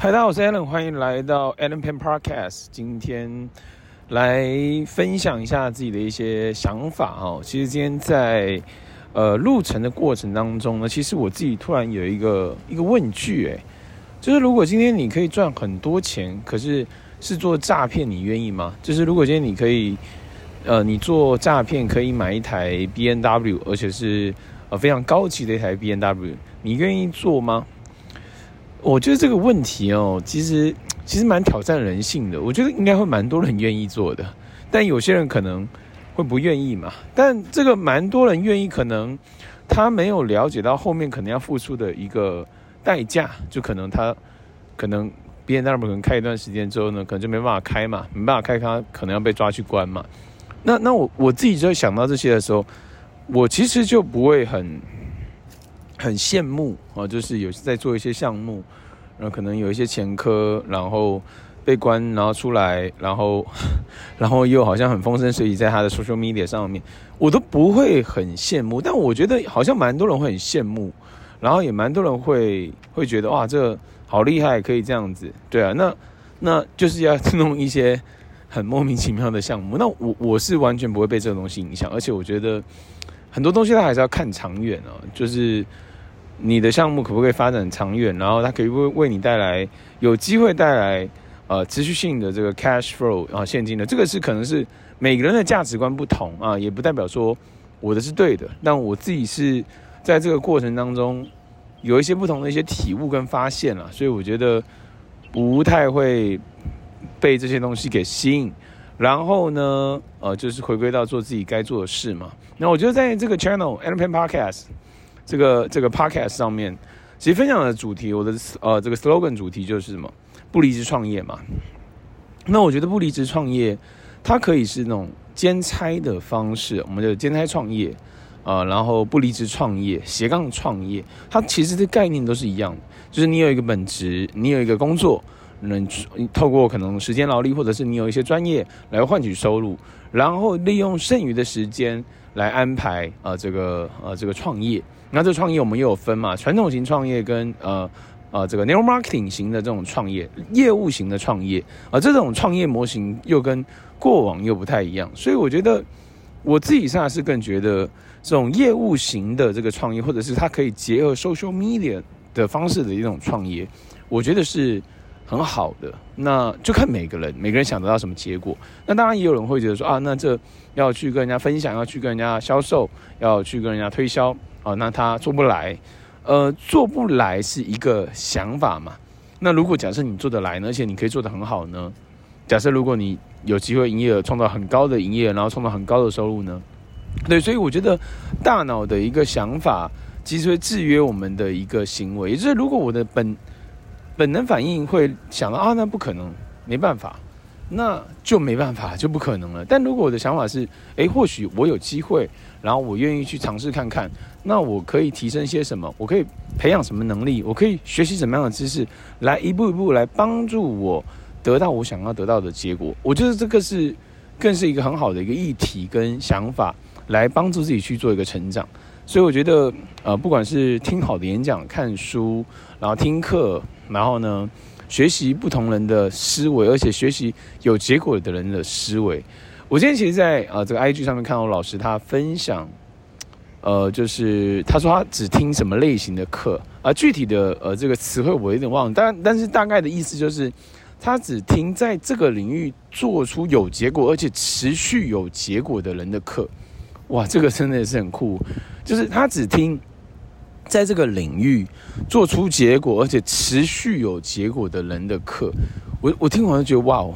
嗨，大家好，我是 Alan，欢迎来到 Alan Pen Podcast。今天来分享一下自己的一些想法哦。其实今天在呃路程的过程当中呢，其实我自己突然有一个一个问句，诶，就是如果今天你可以赚很多钱，可是是做诈骗，你愿意吗？就是如果今天你可以，呃，你做诈骗可以买一台 B N W，而且是呃非常高级的一台 B N W，你愿意做吗？我觉得这个问题哦，其实其实蛮挑战人性的。我觉得应该会蛮多人愿意做的，但有些人可能会不愿意嘛。但这个蛮多人愿意，可能他没有了解到后面可能要付出的一个代价，就可能他可能 BMW 可能开一段时间之后呢，可能就没办法开嘛，没办法开，他可能要被抓去关嘛。那那我我自己就想到这些的时候，我其实就不会很。很羡慕啊，就是有在做一些项目，然后可能有一些前科，然后被关，然后出来，然后 然后又好像很风生水起，在他的 social media 上面，我都不会很羡慕。但我觉得好像蛮多人会很羡慕，然后也蛮多人会会觉得哇，这好厉害，可以这样子，对啊，那那就是要 弄一些很莫名其妙的项目。那我我是完全不会被这个东西影响，而且我觉得很多东西它还是要看长远啊，就是。你的项目可不可以发展长远？然后它可以为为你带来有机会带来呃持续性的这个 cash flow 啊现金的，这个是可能是每个人的价值观不同啊，也不代表说我的是对的。但我自己是在这个过程当中有一些不同的一些体悟跟发现了，所以我觉得不太会被这些东西给吸引。然后呢，呃，就是回归到做自己该做的事嘛。那我觉得在这个 channel Allen Peng Podcast。这个这个 podcast 上面，其实分享的主题，我的呃这个 slogan 主题就是什么？不离职创业嘛。那我觉得不离职创业，它可以是那种兼差的方式，我们就兼差创业啊、然后不离职创业、斜杠创业，它其实的概念都是一样的，就是你有一个本职，你有一个工作，能透过可能时间劳力，或者是你有一些专业来换取收入，然后利用剩余的时间来安排啊、呃、这个呃这个创业。那这创业我们又有分嘛，传统型创业跟呃呃这个 network marketing 型的这种创业，业务型的创业啊、这种创业模型又跟过往又不太一样，所以我觉得我自己现在是更觉得这种业务型的这个创业，或者是它可以结合 social media 的方式的一种创业，我觉得是很好的。那就看每个人，每个人想得到什么结果。那当然也有人会觉得说啊，那这要去跟人家分享，要去跟人家销售，要去跟人家推销。啊，那他做不来，呃，做不来是一个想法嘛。那如果假设你做得来呢，而且你可以做得很好呢？假设如果你有机会营业额创造很高的营业额，然后创造很高的收入呢？对，所以我觉得大脑的一个想法其实会制约我们的一个行为。也就是如果我的本本能反应会想到啊，那不可能，没办法。那就没办法，就不可能了。但如果我的想法是，诶，或许我有机会，然后我愿意去尝试看看，那我可以提升些什么？我可以培养什么能力？我可以学习什么样的知识，来一步一步来帮助我得到我想要得到的结果。我觉得这个是更是一个很好的一个议题跟想法，来帮助自己去做一个成长。所以我觉得，呃，不管是听好的演讲、看书，然后听课，然后呢，学习不同人的思维，而且学习有结果的人的思维。我今天其实在，在呃这个 IG 上面看到老师他分享，呃，就是他说他只听什么类型的课啊、具体的呃这个词汇我有点忘了，但但是大概的意思就是，他只听在这个领域做出有结果而且持续有结果的人的课。哇，这个真的是很酷，就是他只听。在这个领域做出结果，而且持续有结果的人的课，我我听完就觉得哇哦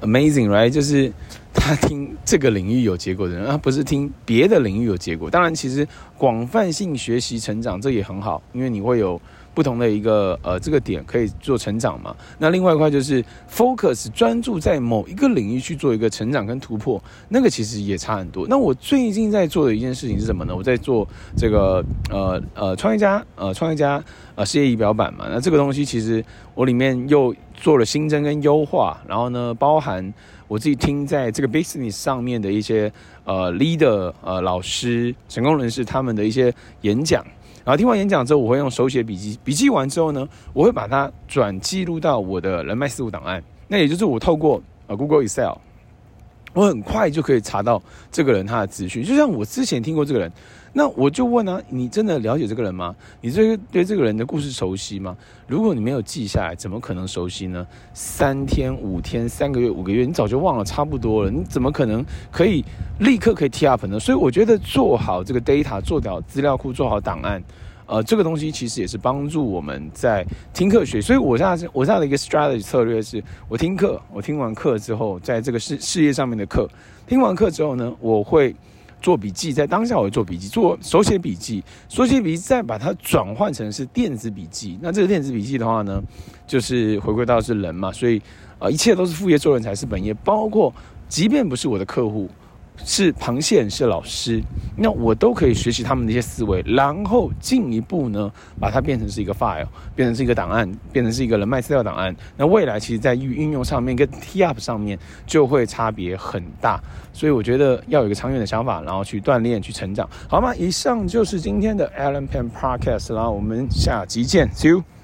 ，amazing，right？就是他听这个领域有结果的人，他不是听别的领域有结果。当然，其实广泛性学习成长这也很好，因为你会有。不同的一个呃，这个点可以做成长嘛？那另外一块就是 focus 专注在某一个领域去做一个成长跟突破，那个其实也差很多。那我最近在做的一件事情是什么呢？我在做这个呃呃创业家呃创业家呃事业仪表板嘛。那这个东西其实我里面又做了新增跟优化，然后呢，包含我自己听在这个 business 上面的一些呃 leader 呃老师成功人士他们的一些演讲。然后听完演讲之后，我会用手写笔记，笔记完之后呢，我会把它转记录到我的人脉事务档案。那也就是我透过呃 Google Excel，我很快就可以查到这个人他的资讯。就像我之前听过这个人。那我就问啊，你真的了解这个人吗？你这个对这个人的故事熟悉吗？如果你没有记下来，怎么可能熟悉呢？三天、五天、三个月、五个月，你早就忘了差不多了。你怎么可能可以立刻可以 T up 呢？所以我觉得做好这个 data，做好资料库，做好档案，呃，这个东西其实也是帮助我们在听课学。所以我现在我这样的一个 strategy 策略是，我听课，我听完课之后，在这个事事业上面的课，听完课之后呢，我会。做笔记，在当下我会做笔记，做手写笔记，手写笔记再把它转换成是电子笔记。那这个电子笔记的话呢，就是回归到是人嘛，所以呃，一切都是副业做人才是本业，包括即便不是我的客户。是螃蟹是老师，那我都可以学习他们的一些思维，然后进一步呢，把它变成是一个 file，变成是一个档案，变成是一个人脉资料档案。那未来其实在运用上面跟 tee up 上面就会差别很大，所以我觉得要有一个长远的想法，然后去锻炼、去成长，好吗？以上就是今天的 Alan Peng Podcast，然后我们下集见，See you。